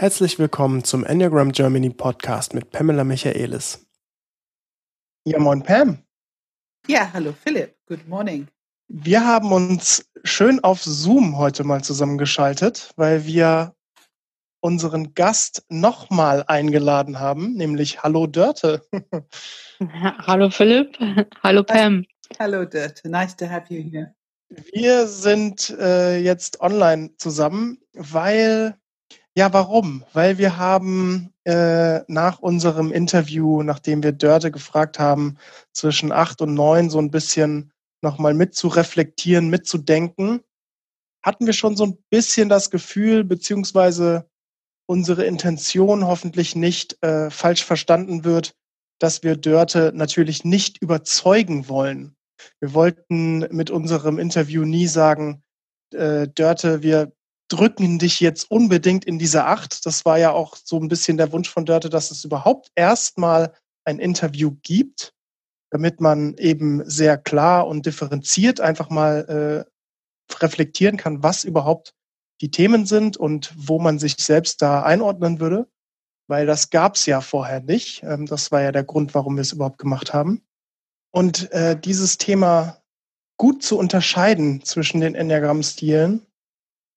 Herzlich willkommen zum Enneagram Germany Podcast mit Pamela Michaelis. Ja, moin Pam. Ja, hallo Philipp. Good morning. Wir haben uns schön auf Zoom heute mal zusammengeschaltet, weil wir unseren Gast nochmal eingeladen haben, nämlich Hallo Dörte. Hallo Philipp. Hallo Pam. Hallo Dörte. Nice to have you here. Wir sind äh, jetzt online zusammen, weil ja, warum? Weil wir haben äh, nach unserem Interview, nachdem wir Dörte gefragt haben, zwischen acht und neun so ein bisschen nochmal mitzureflektieren, mitzudenken, hatten wir schon so ein bisschen das Gefühl, beziehungsweise unsere Intention hoffentlich nicht äh, falsch verstanden wird, dass wir Dörte natürlich nicht überzeugen wollen. Wir wollten mit unserem Interview nie sagen, äh, Dörte, wir drücken dich jetzt unbedingt in diese Acht. Das war ja auch so ein bisschen der Wunsch von Dörte, dass es überhaupt erstmal ein Interview gibt, damit man eben sehr klar und differenziert einfach mal äh, reflektieren kann, was überhaupt die Themen sind und wo man sich selbst da einordnen würde. Weil das gab es ja vorher nicht. Ähm, das war ja der Grund, warum wir es überhaupt gemacht haben. Und äh, dieses Thema gut zu unterscheiden zwischen den Enneagramm-Stilen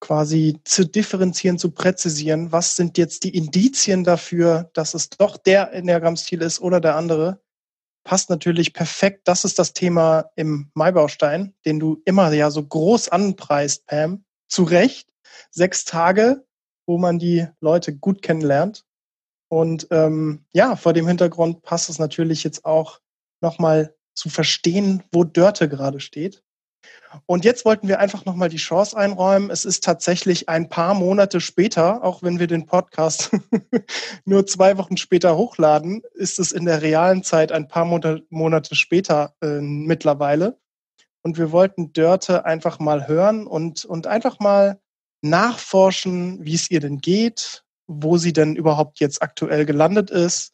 quasi zu differenzieren, zu präzisieren, was sind jetzt die Indizien dafür, dass es doch der Enneagramm-Stil ist oder der andere, passt natürlich perfekt. Das ist das Thema im Maibaustein, den du immer ja so groß anpreist, Pam. Zu Recht. Sechs Tage, wo man die Leute gut kennenlernt. Und ähm, ja, vor dem Hintergrund passt es natürlich jetzt auch nochmal zu verstehen, wo Dörte gerade steht. Und jetzt wollten wir einfach nochmal die Chance einräumen. Es ist tatsächlich ein paar Monate später, auch wenn wir den Podcast nur zwei Wochen später hochladen, ist es in der realen Zeit ein paar Monate später äh, mittlerweile. Und wir wollten Dörte einfach mal hören und, und einfach mal nachforschen, wie es ihr denn geht, wo sie denn überhaupt jetzt aktuell gelandet ist.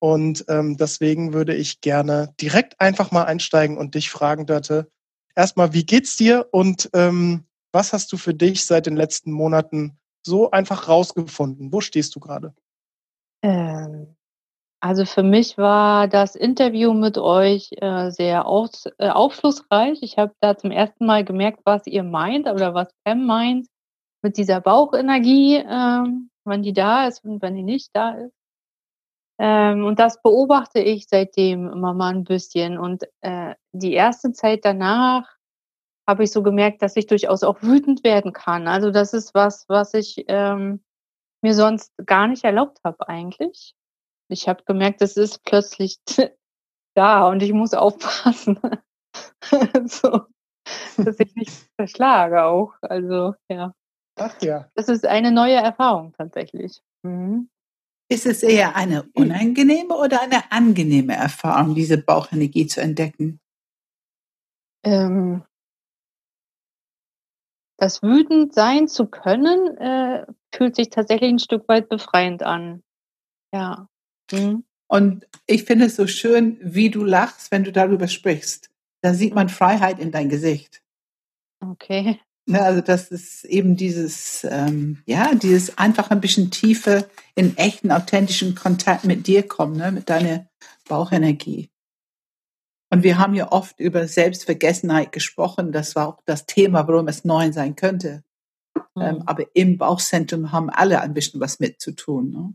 Und ähm, deswegen würde ich gerne direkt einfach mal einsteigen und dich fragen, Dörte, erstmal, wie geht's dir und ähm, was hast du für dich seit den letzten Monaten so einfach rausgefunden? Wo stehst du gerade? Ähm, also für mich war das Interview mit euch äh, sehr aus, äh, aufschlussreich. Ich habe da zum ersten Mal gemerkt, was ihr meint oder was Pam meint mit dieser Bauchenergie, äh, wann die da ist und wenn die nicht da ist. Ähm, und das beobachte ich seitdem immer mal ein bisschen. Und äh, die erste Zeit danach habe ich so gemerkt, dass ich durchaus auch wütend werden kann. Also das ist was, was ich ähm, mir sonst gar nicht erlaubt habe eigentlich. Ich habe gemerkt, es ist plötzlich da und ich muss aufpassen, so, dass ich nicht verschlage auch. Also ja. Ach ja. Das ist eine neue Erfahrung tatsächlich. Mhm. Ist es eher eine unangenehme oder eine angenehme Erfahrung, diese Bauchenergie zu entdecken? Ähm, das wütend sein zu können, äh, fühlt sich tatsächlich ein Stück weit befreiend an. Ja. Mhm. Und ich finde es so schön, wie du lachst, wenn du darüber sprichst. Da sieht man Freiheit in dein Gesicht. Okay. Also das ist eben dieses, ähm, ja, dieses einfach ein bisschen tiefer in echten, authentischen Kontakt mit dir kommen, ne, mit deiner Bauchenergie. Und wir haben ja oft über Selbstvergessenheit gesprochen. Das war auch das Thema, warum es neu sein könnte. Mhm. Ähm, aber im Bauchzentrum haben alle ein bisschen was mitzutun. Ne?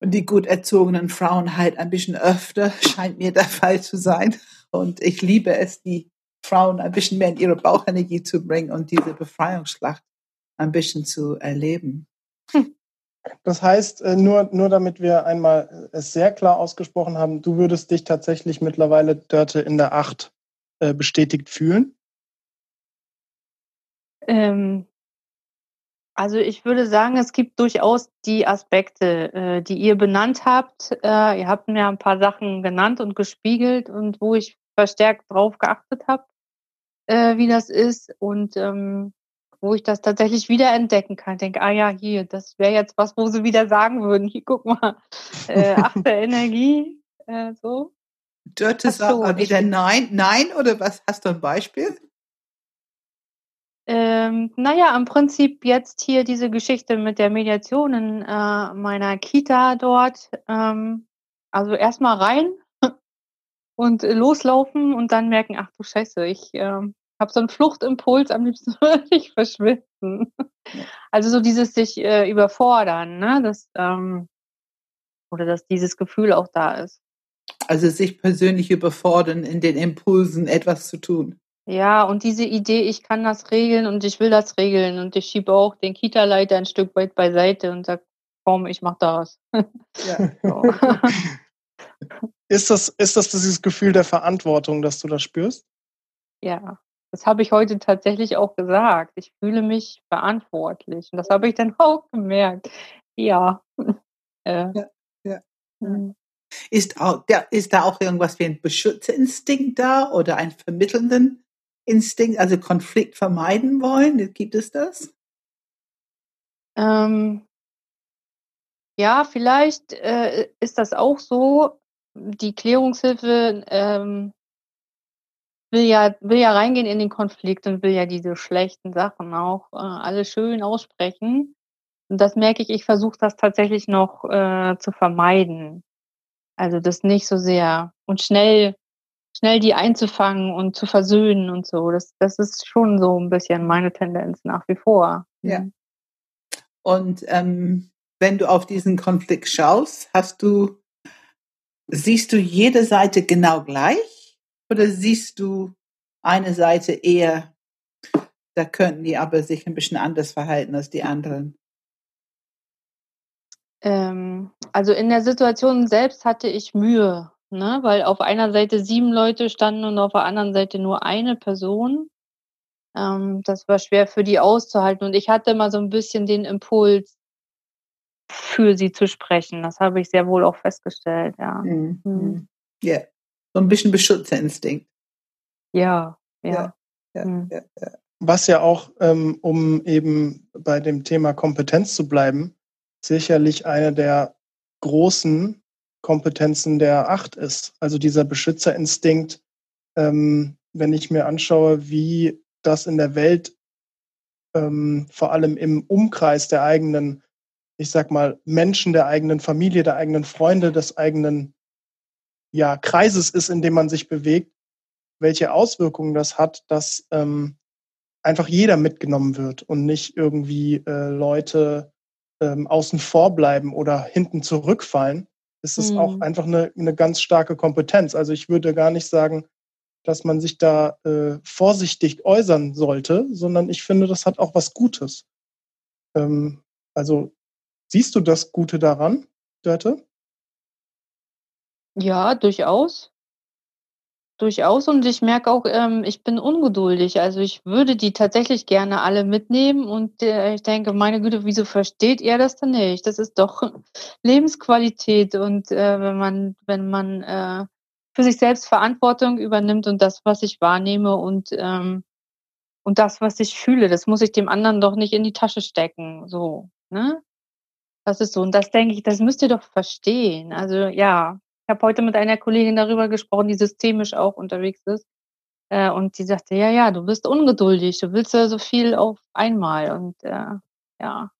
Und die gut erzogenen Frauen halt ein bisschen öfter, scheint mir der Fall zu sein. Und ich liebe es, die Frauen ein bisschen mehr in ihre Bauchenergie zu bringen und diese Befreiungsschlacht ein bisschen zu erleben. Hm. Das heißt, äh, nur, nur damit wir einmal es sehr klar ausgesprochen haben, du würdest dich tatsächlich mittlerweile, Dörte, in der Acht äh, bestätigt fühlen? Ähm, also ich würde sagen, es gibt durchaus die Aspekte, äh, die ihr benannt habt. Äh, ihr habt mir ein paar Sachen genannt und gespiegelt und wo ich verstärkt drauf geachtet habe äh, wie das ist und ähm, wo ich das tatsächlich wiederentdecken kann. Denke, ah ja, hier, das wäre jetzt was, wo sie wieder sagen würden, hier, guck mal, äh, achte Energie, äh, so. Dörte sagt so, wieder nein, nein, oder was? Hast du ein Beispiel? Ähm, naja, im Prinzip jetzt hier diese Geschichte mit der Mediation in äh, meiner Kita dort. Ähm, also erstmal rein und loslaufen und dann merken, ach du Scheiße, ich ähm, habe so einen Fluchtimpuls, am liebsten würde ich verschwinden. Also so dieses sich äh, überfordern, ne? Das, ähm, oder dass dieses Gefühl auch da ist. Also sich persönlich überfordern, in den Impulsen etwas zu tun. Ja, und diese Idee, ich kann das regeln und ich will das regeln und ich schiebe auch den Kita-Leiter ein Stück weit beiseite und sage, komm, ich mach das. Ja. ist, das, ist das dieses Gefühl der Verantwortung, dass du das spürst? Ja, das habe ich heute tatsächlich auch gesagt. Ich fühle mich verantwortlich und das habe ich dann auch gemerkt. Ja. Äh, ja, ja. Mhm. Ist, auch, ist da auch irgendwas wie ein Beschützerinstinkt da oder ein vermittelnden Instinkt, also Konflikt vermeiden wollen? Gibt es das? Ähm, ja, vielleicht äh, ist das auch so. Die Klärungshilfe ähm, will ja will ja reingehen in den Konflikt und will ja diese schlechten Sachen auch äh, alle schön aussprechen. Und das merke ich, ich versuche das tatsächlich noch äh, zu vermeiden. Also das nicht so sehr und schnell schnell die einzufangen und zu versöhnen und so. Das, das ist schon so ein bisschen meine Tendenz nach wie vor. Ja. Mhm. Und ähm, wenn du auf diesen Konflikt schaust, hast du, siehst du jede Seite genau gleich oder siehst du eine Seite eher, da könnten die aber sich ein bisschen anders verhalten als die anderen? Ähm, also in der Situation selbst hatte ich Mühe, ne? weil auf einer Seite sieben Leute standen und auf der anderen Seite nur eine Person. Ähm, das war schwer für die auszuhalten. Und ich hatte mal so ein bisschen den Impuls, für sie zu sprechen. Das habe ich sehr wohl auch festgestellt, ja. Mhm. Mhm. Ja, so ein bisschen Beschützerinstinkt. Ja, ja. ja, ja, mhm. ja, ja. Was ja auch, ähm, um eben bei dem Thema Kompetenz zu bleiben, sicherlich eine der großen Kompetenzen der Acht ist. Also dieser Beschützerinstinkt, ähm, wenn ich mir anschaue, wie das in der Welt ähm, vor allem im Umkreis der eigenen, ich sag mal, Menschen, der eigenen Familie, der eigenen Freunde, des eigenen ja, Kreises ist, in dem man sich bewegt, welche Auswirkungen das hat, dass ähm, einfach jeder mitgenommen wird und nicht irgendwie äh, Leute ähm, außen vor bleiben oder hinten zurückfallen, ist es mhm. auch einfach eine, eine ganz starke Kompetenz. Also ich würde gar nicht sagen, dass man sich da äh, vorsichtig äußern sollte, sondern ich finde, das hat auch was Gutes. Ähm, also siehst du das Gute daran, Dörte? Ja, durchaus durchaus und ich merke auch, ähm, ich bin ungeduldig. Also ich würde die tatsächlich gerne alle mitnehmen und äh, ich denke, meine Güte, wieso versteht ihr das denn nicht? Das ist doch Lebensqualität und äh, wenn man, wenn man äh, für sich selbst Verantwortung übernimmt und das, was ich wahrnehme und ähm, und das, was ich fühle, das muss ich dem anderen doch nicht in die Tasche stecken. So, ne? Das ist so. Und das denke ich, das müsst ihr doch verstehen. Also ja, ich habe heute mit einer Kollegin darüber gesprochen, die systemisch auch unterwegs ist. Äh, und die sagte, ja, ja, du bist ungeduldig, du willst ja so viel auf einmal. Und äh, ja,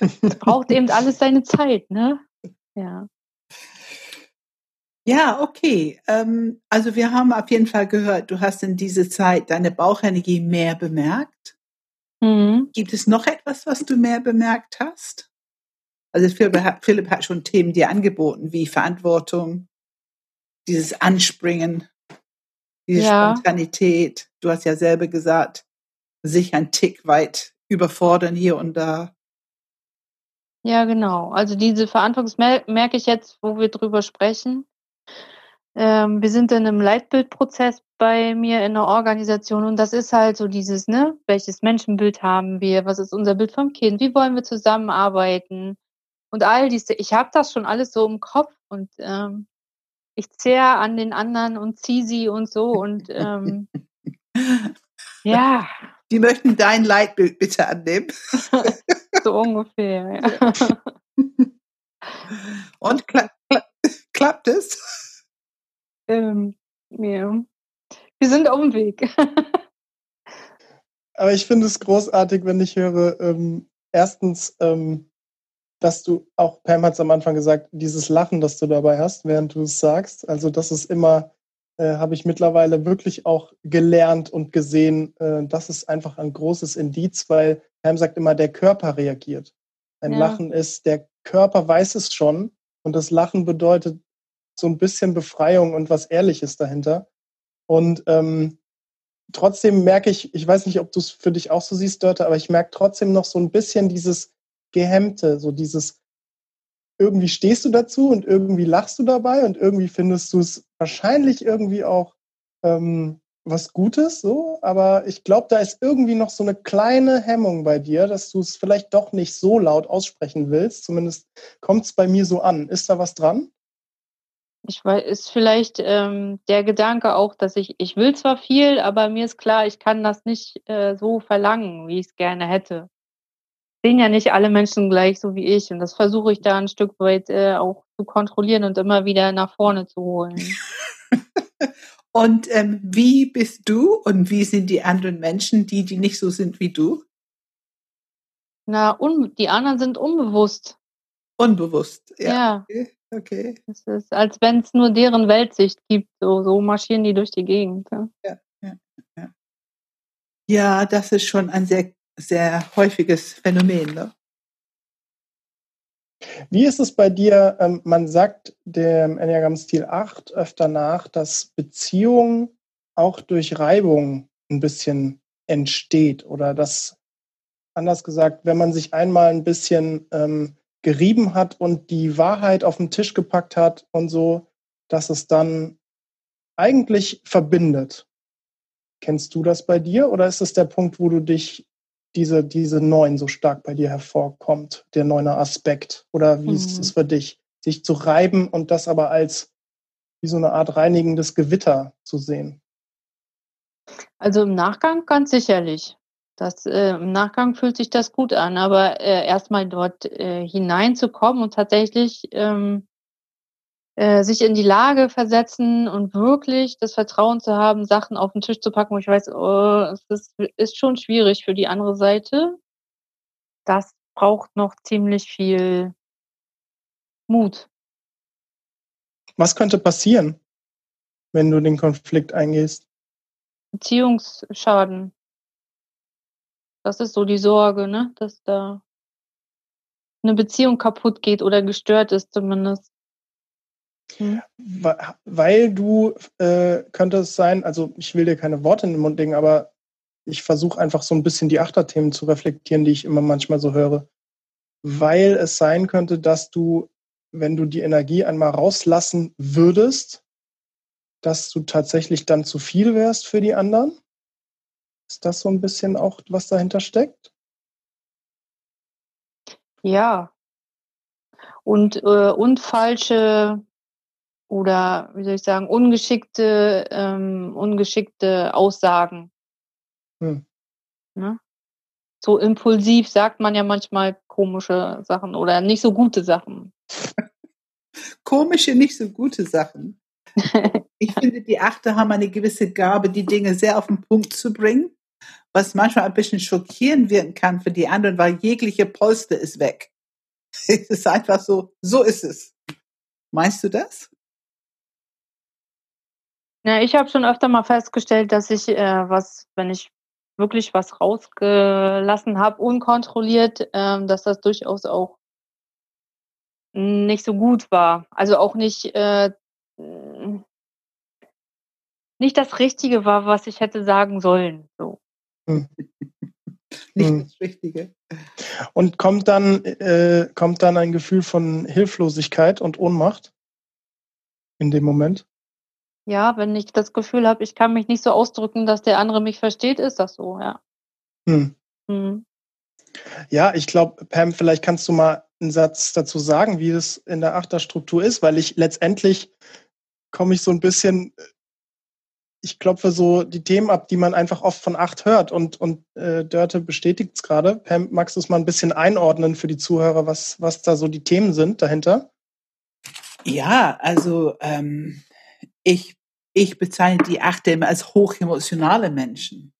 es braucht eben alles seine Zeit, ne? Ja. Ja, okay. Ähm, also wir haben auf jeden Fall gehört, du hast in dieser Zeit deine Bauchenergie mehr bemerkt. Mhm. Gibt es noch etwas, was du mehr bemerkt hast? Also Philipp hat schon Themen dir angeboten, wie Verantwortung, dieses Anspringen, diese ja. Spontanität. Du hast ja selber gesagt, sich ein Tick weit überfordern hier und da. Ja, genau. Also diese Verantwortung merke ich jetzt, wo wir drüber sprechen. Ähm, wir sind in einem Leitbildprozess bei mir in der Organisation und das ist halt so dieses, ne, welches Menschenbild haben wir, was ist unser Bild vom Kind, wie wollen wir zusammenarbeiten, und all diese, ich habe das schon alles so im Kopf und ähm, ich zehre an den anderen und ziehe sie und so und ähm, ja. Die möchten dein Leitbild bitte annehmen. so ungefähr, ja. Und kla kla klappt es? Ähm, ja. Wir sind auf dem Weg. Aber ich finde es großartig, wenn ich höre, ähm, erstens, ähm, dass du, auch Pam hat es am Anfang gesagt, dieses Lachen, das du dabei hast, während du es sagst. Also das ist immer, äh, habe ich mittlerweile wirklich auch gelernt und gesehen, äh, das ist einfach ein großes Indiz, weil Pam sagt immer, der Körper reagiert. Ein ja. Lachen ist, der Körper weiß es schon und das Lachen bedeutet so ein bisschen Befreiung und was Ehrliches dahinter. Und ähm, trotzdem merke ich, ich weiß nicht, ob du es für dich auch so siehst, Dörte, aber ich merke trotzdem noch so ein bisschen dieses Gehemmte, so dieses, irgendwie stehst du dazu und irgendwie lachst du dabei und irgendwie findest du es wahrscheinlich irgendwie auch ähm, was Gutes, so, aber ich glaube, da ist irgendwie noch so eine kleine Hemmung bei dir, dass du es vielleicht doch nicht so laut aussprechen willst. Zumindest kommt es bei mir so an. Ist da was dran? Ich weiß, ist vielleicht ähm, der Gedanke auch, dass ich, ich will zwar viel, aber mir ist klar, ich kann das nicht äh, so verlangen, wie ich es gerne hätte. Sehen ja nicht alle Menschen gleich so wie ich und das versuche ich da ein Stück weit äh, auch zu kontrollieren und immer wieder nach vorne zu holen. und ähm, wie bist du und wie sind die anderen Menschen, die, die nicht so sind wie du? Na, die anderen sind unbewusst. Unbewusst, ja. ja. Okay. Okay. Es ist, als wenn es nur deren Weltsicht gibt. So, so marschieren die durch die Gegend. Ja. Ja, ja, ja. ja, das ist schon ein sehr, sehr häufiges Phänomen. Ne? Wie ist es bei dir? Ähm, man sagt dem Enneagramm-Stil 8 öfter nach, dass Beziehung auch durch Reibung ein bisschen entsteht oder dass, anders gesagt, wenn man sich einmal ein bisschen ähm, gerieben hat und die Wahrheit auf den Tisch gepackt hat und so, dass es dann eigentlich verbindet. Kennst du das bei dir oder ist es der Punkt, wo du dich diese, diese Neun so stark bei dir hervorkommt, der neuner Aspekt? Oder wie mhm. ist es für dich, sich zu reiben und das aber als wie so eine Art reinigendes Gewitter zu sehen? Also im Nachgang ganz sicherlich. Das, äh, Im Nachgang fühlt sich das gut an, aber äh, erstmal dort äh, hineinzukommen und tatsächlich ähm, äh, sich in die Lage versetzen und wirklich das Vertrauen zu haben, Sachen auf den Tisch zu packen, wo ich weiß, oh, es ist, ist schon schwierig für die andere Seite. Das braucht noch ziemlich viel Mut. Was könnte passieren, wenn du den Konflikt eingehst? Beziehungsschaden. Das ist so die Sorge, ne? dass da eine Beziehung kaputt geht oder gestört ist zumindest. Hm. Weil du, äh, könnte es sein, also ich will dir keine Worte in den Mund legen, aber ich versuche einfach so ein bisschen die Achterthemen zu reflektieren, die ich immer manchmal so höre. Weil es sein könnte, dass du, wenn du die Energie einmal rauslassen würdest, dass du tatsächlich dann zu viel wärst für die anderen? Ist das so ein bisschen auch, was dahinter steckt? Ja. Und, äh, und falsche oder wie soll ich sagen, ungeschickte, ähm, ungeschickte Aussagen. Hm. Ne? So impulsiv sagt man ja manchmal komische Sachen oder nicht so gute Sachen. Komische, nicht so gute Sachen. ich finde, die Achte haben eine gewisse Gabe, die Dinge sehr auf den Punkt zu bringen was manchmal ein bisschen schockierend wirken kann für die anderen, weil jegliche Polster ist weg. Es ist einfach so, so ist es. Meinst du das? Ja, ich habe schon öfter mal festgestellt, dass ich äh, was, wenn ich wirklich was rausgelassen habe, unkontrolliert, ähm, dass das durchaus auch nicht so gut war. Also auch nicht, äh, nicht das Richtige war, was ich hätte sagen sollen. So. Hm. Nicht hm. das Richtige. Und kommt dann, äh, kommt dann ein Gefühl von Hilflosigkeit und Ohnmacht in dem Moment? Ja, wenn ich das Gefühl habe, ich kann mich nicht so ausdrücken, dass der andere mich versteht, ist das so, ja. Hm. Hm. Ja, ich glaube, Pam, vielleicht kannst du mal einen Satz dazu sagen, wie es in der Achterstruktur ist, weil ich letztendlich komme ich so ein bisschen ich klopfe so die Themen ab, die man einfach oft von acht hört. Und, und äh, Dörte bestätigt es gerade. Pam, magst du es mal ein bisschen einordnen für die Zuhörer, was, was da so die Themen sind dahinter? Ja, also ähm, ich, ich bezeichne die Achte immer als hochemotionale Menschen.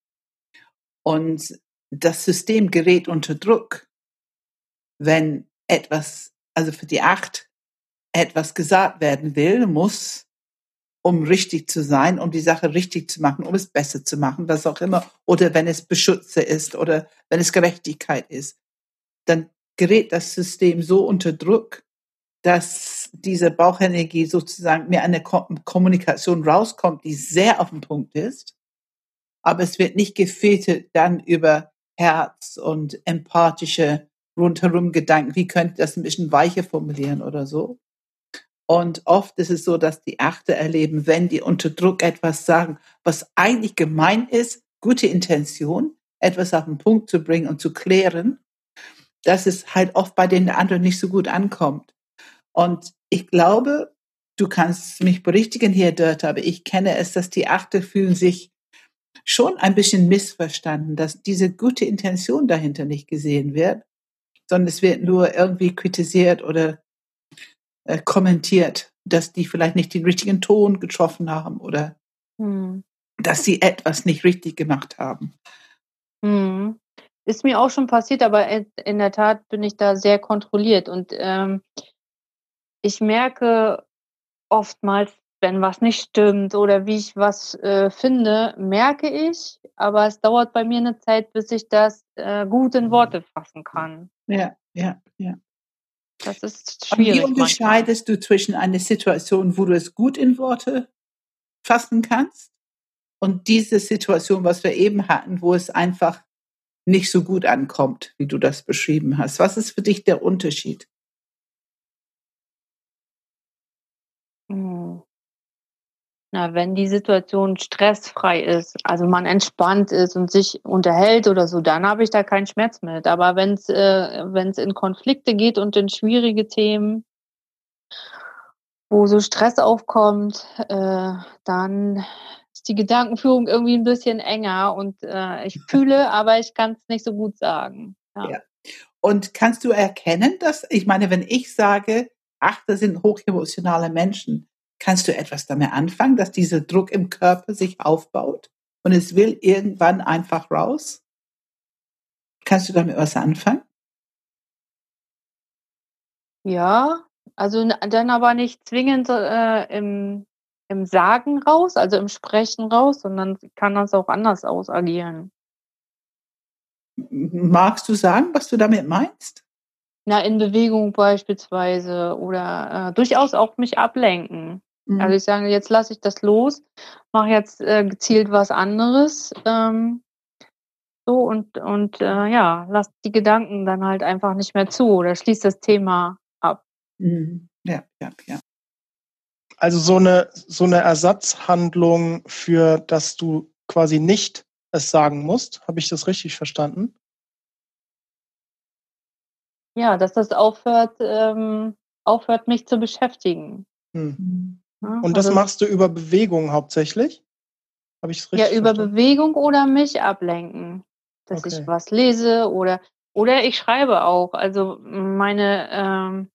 Und das System gerät unter Druck, wenn etwas, also für die Acht, etwas gesagt werden will, muss, um richtig zu sein, um die Sache richtig zu machen, um es besser zu machen, was auch immer, oder wenn es Beschütze ist oder wenn es Gerechtigkeit ist, dann gerät das System so unter Druck, dass diese Bauchenergie sozusagen mir eine Kommunikation rauskommt, die sehr auf den Punkt ist, aber es wird nicht gefiltert dann über Herz und empathische rundherum Gedanken, wie könnte ich das ein bisschen weicher formulieren oder so. Und oft ist es so, dass die Achte erleben, wenn die unter Druck etwas sagen, was eigentlich gemein ist, gute Intention, etwas auf den Punkt zu bringen und zu klären, dass es halt oft bei den anderen nicht so gut ankommt. Und ich glaube, du kannst mich berichtigen hier, Dörte, aber ich kenne es, dass die Achte fühlen sich schon ein bisschen missverstanden, dass diese gute Intention dahinter nicht gesehen wird, sondern es wird nur irgendwie kritisiert oder äh, kommentiert, dass die vielleicht nicht den richtigen Ton getroffen haben oder hm. dass sie etwas nicht richtig gemacht haben. Hm. Ist mir auch schon passiert, aber in der Tat bin ich da sehr kontrolliert und ähm, ich merke oftmals, wenn was nicht stimmt oder wie ich was äh, finde, merke ich, aber es dauert bei mir eine Zeit, bis ich das äh, gut in Worte fassen kann. Ja, ja, ja. Das ist schwierig. Und wie unterscheidest manchmal. du zwischen einer Situation, wo du es gut in Worte fassen kannst und diese Situation, was wir eben hatten, wo es einfach nicht so gut ankommt, wie du das beschrieben hast? Was ist für dich der Unterschied? Na, wenn die Situation stressfrei ist, also man entspannt ist und sich unterhält oder so, dann habe ich da keinen Schmerz mit. Aber wenn es äh, wenn's in Konflikte geht und in schwierige Themen, wo so Stress aufkommt, äh, dann ist die Gedankenführung irgendwie ein bisschen enger und äh, ich fühle, aber ich kann es nicht so gut sagen. Ja. ja. Und kannst du erkennen, dass, ich meine, wenn ich sage, ach, das sind hochemotionale Menschen, kannst du etwas damit anfangen, dass dieser Druck im Körper sich aufbaut und es will irgendwann einfach raus? Kannst du damit was anfangen? Ja, also dann aber nicht zwingend äh, im, im Sagen raus, also im Sprechen raus, sondern kann das auch anders ausagieren. Magst du sagen, was du damit meinst? Na, in Bewegung beispielsweise oder äh, durchaus auch mich ablenken. Mhm. Also ich sage, jetzt lasse ich das los, mache jetzt äh, gezielt was anderes. Ähm, so und, und äh, ja, lass die Gedanken dann halt einfach nicht mehr zu oder schließt das Thema ab. Mhm. Ja, ja, ja. Also so eine, so eine Ersatzhandlung für, dass du quasi nicht es sagen musst. Habe ich das richtig verstanden? Ja, dass das aufhört, ähm, aufhört, mich zu beschäftigen. Hm. Mhm. Und das also, machst du über Bewegung hauptsächlich? Habe ich es richtig Ja, über verstanden? Bewegung oder mich ablenken. Dass okay. ich was lese oder, oder ich schreibe auch. Also meine, ähm,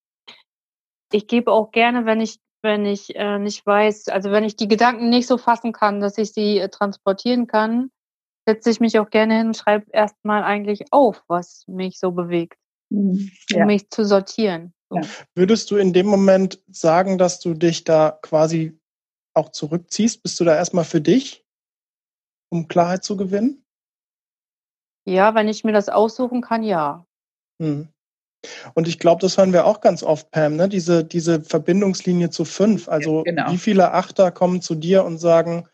ich gebe auch gerne, wenn ich, wenn ich äh, nicht weiß, also wenn ich die Gedanken nicht so fassen kann, dass ich sie äh, transportieren kann, setze ich mich auch gerne hin und schreibe erstmal eigentlich auf, was mich so bewegt, mhm. um mich zu sortieren. Ja. Würdest du in dem Moment sagen, dass du dich da quasi auch zurückziehst? Bist du da erstmal für dich, um Klarheit zu gewinnen? Ja, wenn ich mir das aussuchen kann, ja. Hm. Und ich glaube, das hören wir auch ganz oft, Pam, ne? diese, diese Verbindungslinie zu fünf. Also ja, genau. wie viele Achter kommen zu dir und sagen,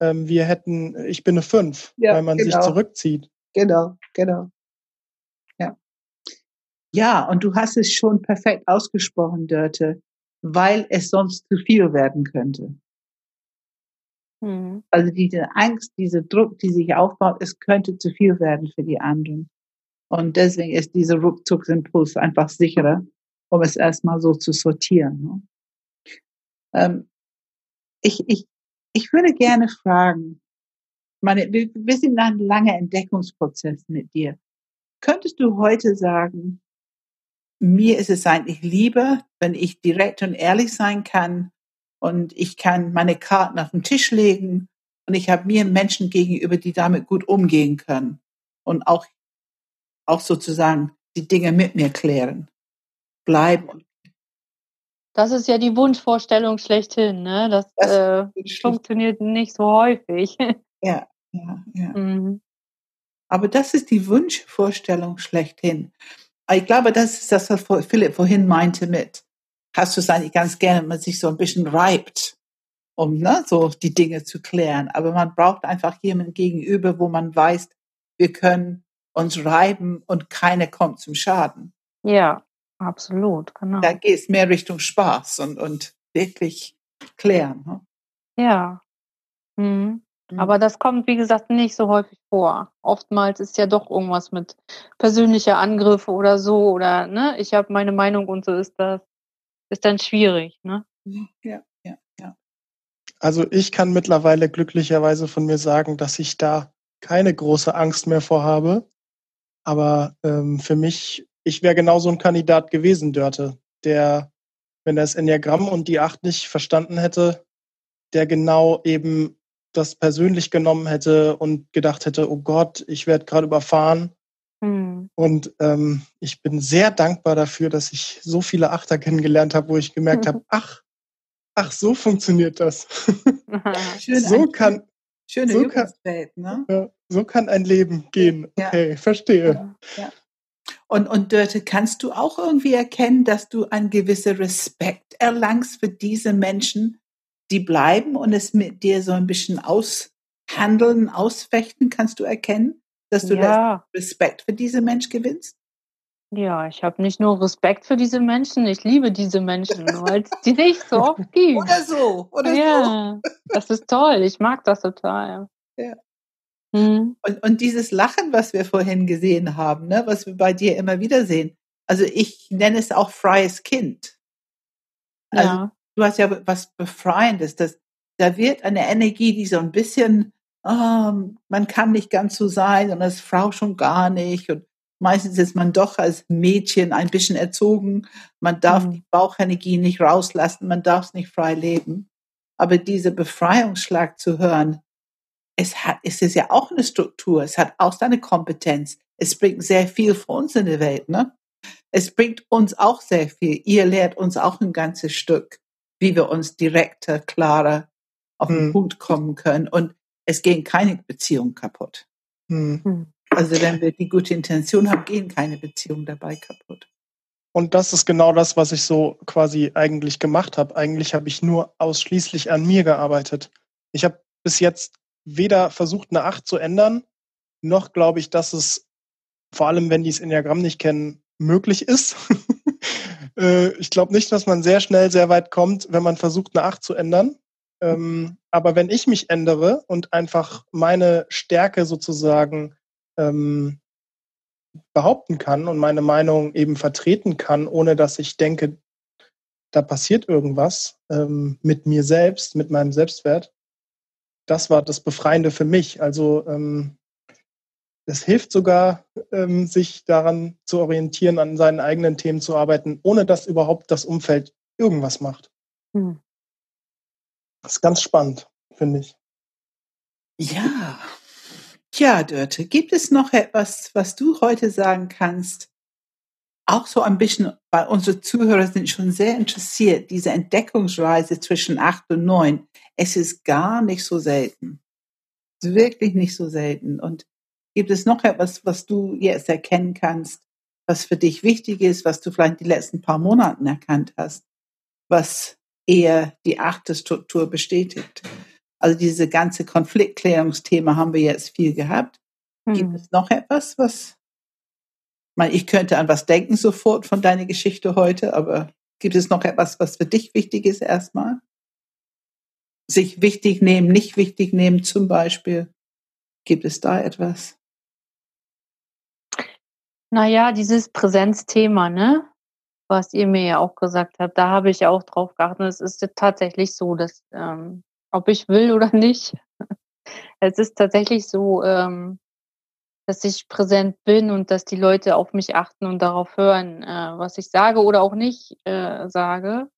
ähm, wir hätten, ich bin eine fünf, ja, weil man genau. sich zurückzieht. Genau, genau. Ja, und du hast es schon perfekt ausgesprochen, Dörte, weil es sonst zu viel werden könnte. Mhm. Also diese Angst, dieser Druck, die sich aufbaut, es könnte zu viel werden für die anderen. Und deswegen ist dieser Rückzugsimpuls einfach sicherer, um es erstmal so zu sortieren. Ne? Ähm, ich, ich, ich würde gerne fragen, meine, wir, wir sind in einem langen Entdeckungsprozess mit dir. Könntest du heute sagen, mir ist es eigentlich lieber, wenn ich direkt und ehrlich sein kann und ich kann meine Karten auf den Tisch legen und ich habe mir Menschen gegenüber, die damit gut umgehen können. und auch, auch sozusagen die Dinge mit mir klären. Bleiben. Das ist ja die Wunschvorstellung schlechthin, ne? Das, das äh, funktioniert nicht so häufig. Ja, ja, ja. Mhm. Aber das ist die Wunschvorstellung schlechthin. Ich glaube, das ist das, was Philipp vorhin meinte mit, hast du es eigentlich ganz gerne, wenn man sich so ein bisschen reibt, um ne, so die Dinge zu klären. Aber man braucht einfach jemanden gegenüber, wo man weiß, wir können uns reiben und keiner kommt zum Schaden. Ja, absolut, genau. Da geht es mehr Richtung Spaß und, und wirklich klären. Ne? Ja. Mhm. Mhm. Aber das kommt, wie gesagt, nicht so häufig vor. Oftmals ist ja doch irgendwas mit persönlicher Angriffe oder so oder ne, ich habe meine Meinung und so ist das ist dann schwierig, ne? Ja, ja, ja. Also ich kann mittlerweile glücklicherweise von mir sagen, dass ich da keine große Angst mehr vorhabe. Aber ähm, für mich, ich wäre genauso ein Kandidat gewesen, Dörte, der, wenn er das Enneagramm und die Acht nicht verstanden hätte, der genau eben das persönlich genommen hätte und gedacht hätte, oh Gott, ich werde gerade überfahren. Mhm. Und ähm, ich bin sehr dankbar dafür, dass ich so viele Achter kennengelernt habe, wo ich gemerkt habe, ach, ach, so funktioniert das. Schön so kann, schöne so kann, ne? Ja, so kann ein Leben gehen. Ja. Okay, verstehe. Ja. Und, und Dörte, kannst du auch irgendwie erkennen, dass du einen gewissen Respekt erlangst für diese Menschen, die bleiben und es mit dir so ein bisschen aushandeln, ausfechten, kannst du erkennen, dass du ja. Respekt für diese Menschen gewinnst? Ja, ich habe nicht nur Respekt für diese Menschen, ich liebe diese Menschen, weil es die nicht so oft gibt. Oder so, oder ja, so. das ist toll, ich mag das total. Ja. Mhm. Und, und dieses Lachen, was wir vorhin gesehen haben, ne, was wir bei dir immer wieder sehen, also ich nenne es auch freies Kind. Also ja du hast ja was Befreiendes. Das, da wird eine Energie, die so ein bisschen, oh, man kann nicht ganz so sein und als Frau schon gar nicht. Und meistens ist man doch als Mädchen ein bisschen erzogen. Man darf mhm. die Bauchenergie nicht rauslassen, man darf es nicht frei leben. Aber diese Befreiungsschlag zu hören, es hat, es ist ja auch eine Struktur, es hat auch seine Kompetenz. Es bringt sehr viel für uns in der Welt, ne? Es bringt uns auch sehr viel. Ihr lehrt uns auch ein ganzes Stück wie wir uns direkter, klarer auf den hm. Punkt kommen können. Und es gehen keine Beziehungen kaputt. Hm. hm. Also wenn wir die gute Intention haben, gehen keine Beziehungen dabei kaputt. Und das ist genau das, was ich so quasi eigentlich gemacht habe. Eigentlich habe ich nur ausschließlich an mir gearbeitet. Ich habe bis jetzt weder versucht, eine Acht zu ändern, noch glaube ich, dass es, vor allem wenn die das Enneagramm nicht kennen, möglich ist. Äh, ich glaube nicht, dass man sehr schnell sehr weit kommt, wenn man versucht, eine Acht zu ändern. Ähm, aber wenn ich mich ändere und einfach meine Stärke sozusagen ähm, behaupten kann und meine Meinung eben vertreten kann, ohne dass ich denke, da passiert irgendwas ähm, mit mir selbst, mit meinem Selbstwert, das war das Befreiende für mich. Also ähm, es hilft sogar, ähm, sich daran zu orientieren, an seinen eigenen Themen zu arbeiten, ohne dass überhaupt das Umfeld irgendwas macht. Hm. Das ist ganz spannend, finde ich. Ja. Tja, Dörte, gibt es noch etwas, was du heute sagen kannst? Auch so ein bisschen, weil unsere Zuhörer sind schon sehr interessiert, diese Entdeckungsreise zwischen acht und neun. Es ist gar nicht so selten. Wirklich nicht so selten. Und Gibt es noch etwas, was du jetzt erkennen kannst, was für dich wichtig ist, was du vielleicht die letzten paar Monaten erkannt hast, was eher die achte Struktur bestätigt? Also diese ganze Konfliktklärungsthema haben wir jetzt viel gehabt. Hm. Gibt es noch etwas, was ich könnte an was denken sofort von deiner Geschichte heute, aber gibt es noch etwas, was für dich wichtig ist erstmal? Sich wichtig nehmen, nicht wichtig nehmen zum Beispiel. Gibt es da etwas? Naja, dieses Präsenzthema, ne? Was ihr mir ja auch gesagt habt, da habe ich auch drauf geachtet. Es ist tatsächlich so, dass, ähm, ob ich will oder nicht, es ist tatsächlich so, ähm, dass ich präsent bin und dass die Leute auf mich achten und darauf hören, äh, was ich sage oder auch nicht äh, sage.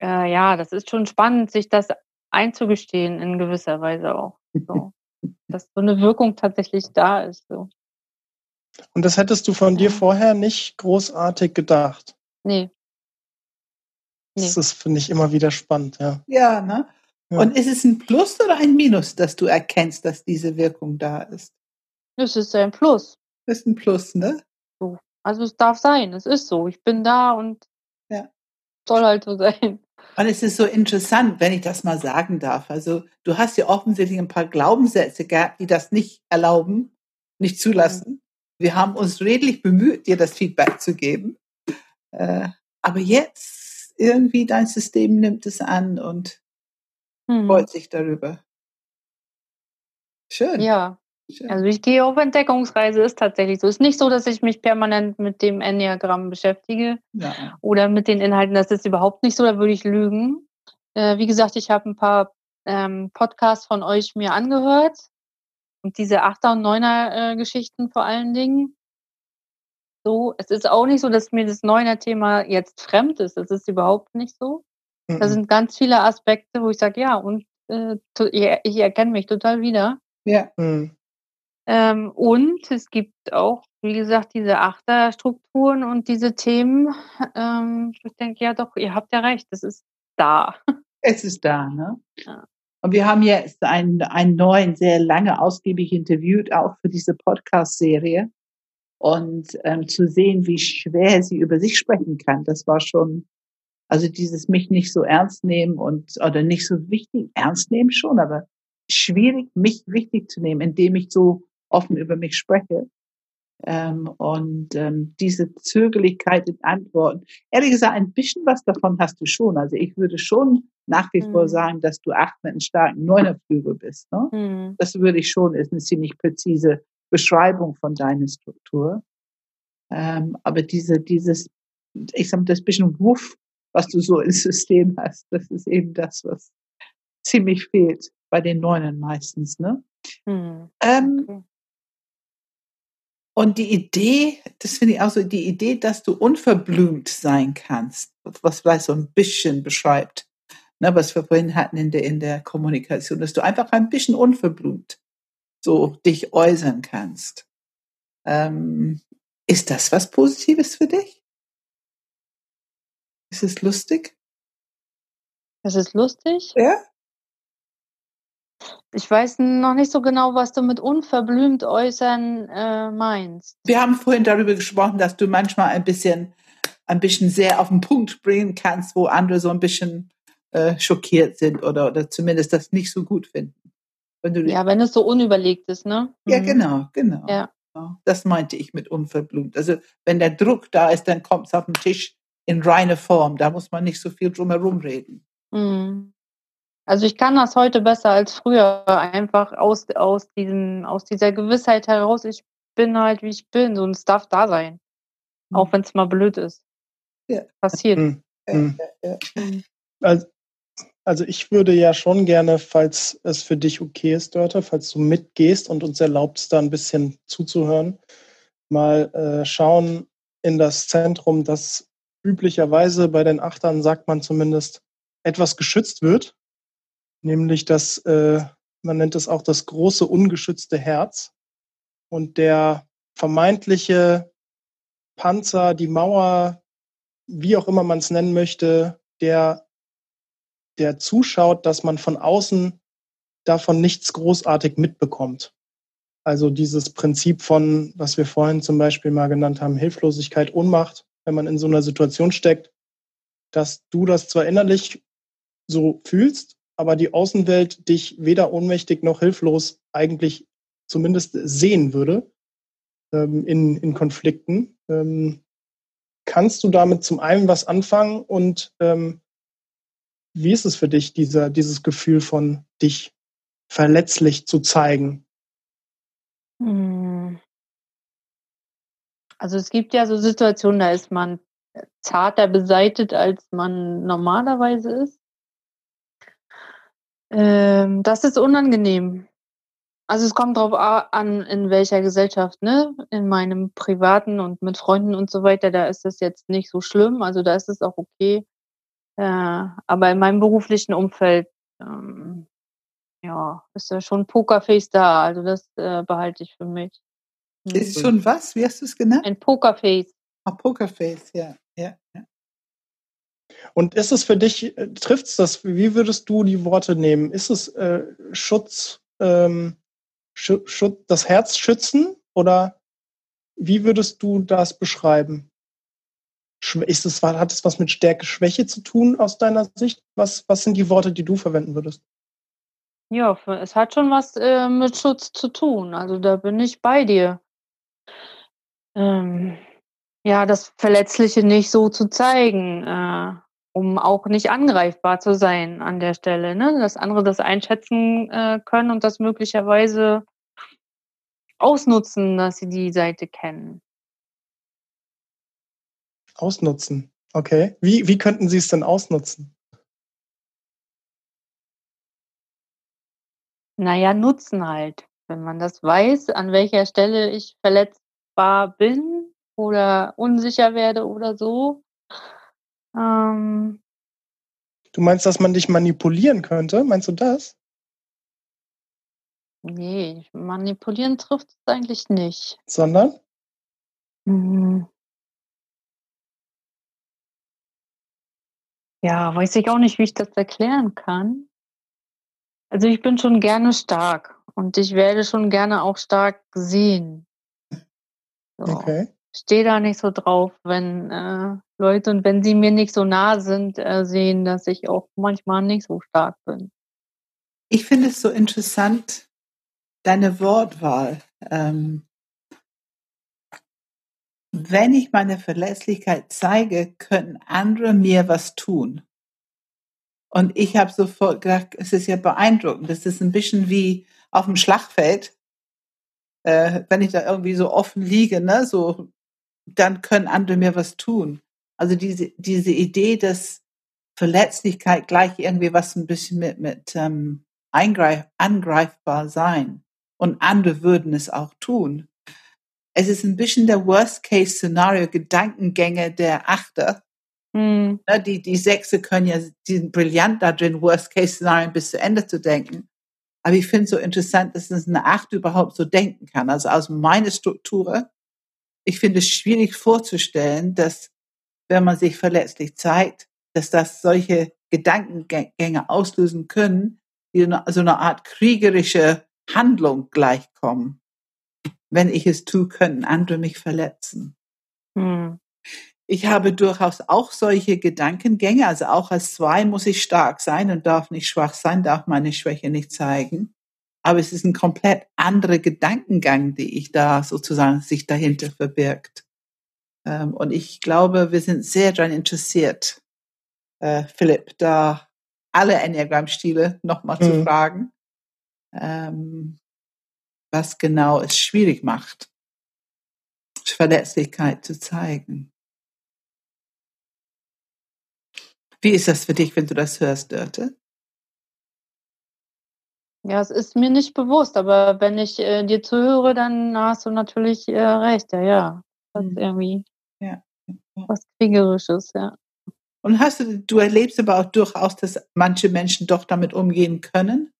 Äh, ja, das ist schon spannend, sich das einzugestehen in gewisser Weise auch. So. dass so eine Wirkung tatsächlich da ist. So. Und das hättest du von dir vorher nicht großartig gedacht. Nee. nee. Das ist, finde ich, immer wieder spannend, ja. Ja, ne? Ja. Und ist es ein Plus oder ein Minus, dass du erkennst, dass diese Wirkung da ist? Es ist ein Plus. Das ist ein Plus, ne? So. Also es darf sein, es ist so. Ich bin da und ja. soll halt so sein. Und es ist so interessant, wenn ich das mal sagen darf. Also du hast ja offensichtlich ein paar Glaubenssätze gehabt, die das nicht erlauben, nicht zulassen. Wir haben uns redlich bemüht, dir das Feedback zu geben. Äh, aber jetzt irgendwie dein System nimmt es an und hm. freut sich darüber. Schön. Ja. Schön. Also ich gehe auf Entdeckungsreise, ist tatsächlich so. Ist nicht so, dass ich mich permanent mit dem Enneagramm beschäftige ja. oder mit den Inhalten. Das ist überhaupt nicht so, da würde ich lügen. Äh, wie gesagt, ich habe ein paar ähm, Podcasts von euch mir angehört und diese Achter- und Neuner-Geschichten vor allen Dingen. So, es ist auch nicht so, dass mir das Neuner-Thema jetzt fremd ist. Das ist überhaupt nicht so. Mhm. Da sind ganz viele Aspekte, wo ich sage, ja, und äh, ich erkenne mich total wieder. Ja. Mhm. Ähm, und es gibt auch, wie gesagt, diese Achterstrukturen und diese Themen. Ähm, ich denke, ja doch, ihr habt ja recht, es ist da. Es ist da, ne? Ja. Und wir haben jetzt einen, einen neuen, sehr lange, ausgiebig interviewt, auch für diese Podcast-Serie. Und ähm, zu sehen, wie schwer sie über sich sprechen kann, das war schon, also dieses mich nicht so ernst nehmen und, oder nicht so wichtig, ernst nehmen schon, aber schwierig, mich wichtig zu nehmen, indem ich so offen über mich spreche. Ähm, und ähm, diese Zögerlichkeit in Antworten. Ehrlich gesagt, ein bisschen was davon hast du schon. Also ich würde schon nach wie mhm. vor sagen, dass du acht mit einem starken Neunerflügel bist. Ne? Mhm. Das würde ich schon, ist eine ziemlich präzise Beschreibung von deiner Struktur. Ähm, aber diese, dieses, ich sag mal, das bisschen Wuff, was du so ins System hast, das ist eben das, was ziemlich fehlt bei den Neunern meistens. Ne? Mhm. Ähm, okay. Und die Idee, das finde ich auch so, die Idee, dass du unverblümt sein kannst, was vielleicht so ein bisschen beschreibt, ne, was wir vorhin hatten in der, in der Kommunikation, dass du einfach ein bisschen unverblümt so dich äußern kannst. Ähm, ist das was Positives für dich? Ist es lustig? Es ist lustig? Ja. Ich weiß noch nicht so genau, was du mit unverblümt äußern äh, meinst. Wir haben vorhin darüber gesprochen, dass du manchmal ein bisschen, ein bisschen sehr auf den Punkt bringen kannst, wo andere so ein bisschen äh, schockiert sind oder, oder zumindest das nicht so gut finden. Wenn du ja, wenn es so unüberlegt ist, ne? Ja, mhm. genau, genau. Ja. Das meinte ich mit unverblümt. Also wenn der Druck da ist, dann kommt es auf den Tisch in reine Form. Da muss man nicht so viel drumherum reden. Mhm. Also ich kann das heute besser als früher, einfach aus, aus, diesem, aus dieser Gewissheit heraus, ich bin halt wie ich bin und es darf da sein. Mhm. Auch wenn es mal blöd ist. Ja. Passiert. Mhm. Mhm. Also, also ich würde ja schon gerne, falls es für dich okay ist, Dörte, falls du mitgehst und uns erlaubst, da ein bisschen zuzuhören, mal äh, schauen in das Zentrum, das üblicherweise bei den Achtern, sagt man zumindest, etwas geschützt wird nämlich das, äh, man nennt es auch das große ungeschützte Herz. Und der vermeintliche Panzer, die Mauer, wie auch immer man es nennen möchte, der, der zuschaut, dass man von außen davon nichts großartig mitbekommt. Also dieses Prinzip von, was wir vorhin zum Beispiel mal genannt haben, Hilflosigkeit, Ohnmacht, wenn man in so einer Situation steckt, dass du das zwar innerlich so fühlst, aber die Außenwelt dich weder ohnmächtig noch hilflos eigentlich zumindest sehen würde ähm, in, in Konflikten. Ähm, kannst du damit zum einen was anfangen und ähm, wie ist es für dich, dieser, dieses Gefühl von dich verletzlich zu zeigen? Hm. Also es gibt ja so Situationen, da ist man zarter beseitet, als man normalerweise ist. Ähm, das ist unangenehm. Also es kommt drauf an, in welcher Gesellschaft, ne? In meinem privaten und mit Freunden und so weiter, da ist es jetzt nicht so schlimm. Also da ist es auch okay. Äh, aber in meinem beruflichen Umfeld ähm, ja, ist ja schon Pokerface da. Also das äh, behalte ich für mich. Ist schon was? Wie hast du es genannt? Ein Pokerface. Ah, Pokerface, ja. Und ist es für dich, äh, trifft es das, wie würdest du die Worte nehmen? Ist es äh, Schutz, ähm, Schutz, das Herz schützen oder wie würdest du das beschreiben? Ist es, hat es was mit Stärke, Schwäche zu tun aus deiner Sicht? Was, was sind die Worte, die du verwenden würdest? Ja, es hat schon was äh, mit Schutz zu tun. Also da bin ich bei dir. Ähm, ja, das Verletzliche nicht so zu zeigen, äh, um auch nicht angreifbar zu sein an der Stelle. Ne? Dass andere das einschätzen äh, können und das möglicherweise ausnutzen, dass sie die Seite kennen. Ausnutzen, okay. Wie, wie könnten Sie es denn ausnutzen? Naja, nutzen halt. Wenn man das weiß, an welcher Stelle ich verletzbar bin oder unsicher werde oder so. Ähm, du meinst, dass man dich manipulieren könnte? Meinst du das? Nee, manipulieren trifft es eigentlich nicht. Sondern? Mhm. Ja, weiß ich auch nicht, wie ich das erklären kann. Also ich bin schon gerne stark und ich werde schon gerne auch stark gesehen. So. Okay. Stehe da nicht so drauf, wenn äh, Leute und wenn sie mir nicht so nah sind, äh, sehen, dass ich auch manchmal nicht so stark bin. Ich finde es so interessant, deine Wortwahl. Ähm, wenn ich meine Verlässlichkeit zeige, können andere mir was tun. Und ich habe sofort gedacht, es ist ja beeindruckend. Das ist ein bisschen wie auf dem Schlachtfeld. Äh, wenn ich da irgendwie so offen liege, ne, so, dann können andere mir was tun. Also diese, diese Idee, dass Verletzlichkeit gleich irgendwie was ein bisschen mit, mit ähm, eingreif, angreifbar sein. Und andere würden es auch tun. Es ist ein bisschen der Worst-Case-Szenario, Gedankengänge der Achter, Mhm. Die, die Sechse können ja, die sind brillant da drin, Worst-Case-Szenarien bis zu Ende zu denken. Aber ich finde es so interessant, dass eine Acht überhaupt so denken kann. Also aus meiner Struktur, ich finde es schwierig vorzustellen, dass wenn man sich verletzlich zeigt, dass das solche Gedankengänge auslösen können, die so eine Art kriegerische Handlung gleichkommen. Wenn ich es tue, könnten andere mich verletzen. Hm. Ich habe durchaus auch solche Gedankengänge. Also auch als zwei muss ich stark sein und darf nicht schwach sein, darf meine Schwäche nicht zeigen. Aber es ist ein komplett anderer Gedankengang, die ich da sozusagen sich dahinter verbirgt. Ähm, und ich glaube, wir sind sehr daran interessiert, äh, Philipp, da alle Enneagramm-Stile nochmal mhm. zu fragen, ähm, was genau es schwierig macht, Verletzlichkeit zu zeigen. Wie ist das für dich, wenn du das hörst, Dörte? Ja, es ist mir nicht bewusst, aber wenn ich äh, dir zuhöre, dann hast du natürlich äh, recht, ja, ja. Das ist mhm. irgendwie ja. was Kriegerisches, ja. Und hast du, du erlebst aber auch durchaus, dass manche Menschen doch damit umgehen können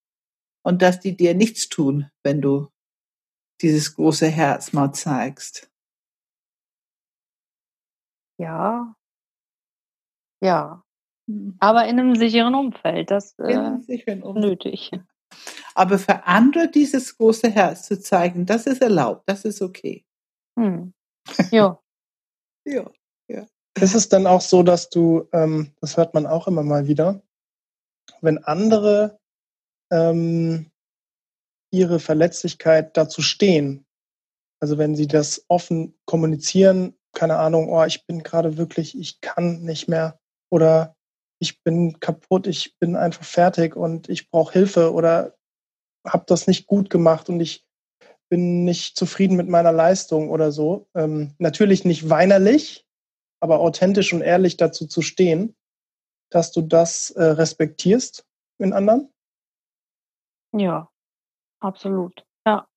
und dass die dir nichts tun, wenn du dieses große Herz mal zeigst. Ja. Ja. Mhm. Aber in einem sicheren Umfeld, das äh, ist nötig. Aber für andere dieses große Herz zu zeigen, das ist erlaubt, das ist okay. Hm. Ja. ja, ja. Ist es dann auch so, dass du, ähm, das hört man auch immer mal wieder, wenn andere ähm, ihre Verletzlichkeit dazu stehen, also wenn sie das offen kommunizieren, keine Ahnung, oh, ich bin gerade wirklich, ich kann nicht mehr oder ich bin kaputt, ich bin einfach fertig und ich brauche Hilfe oder habe das nicht gut gemacht und ich bin nicht zufrieden mit meiner Leistung oder so. Ähm, natürlich nicht weinerlich, aber authentisch und ehrlich dazu zu stehen, dass du das äh, respektierst in anderen? Ja, absolut. Ja.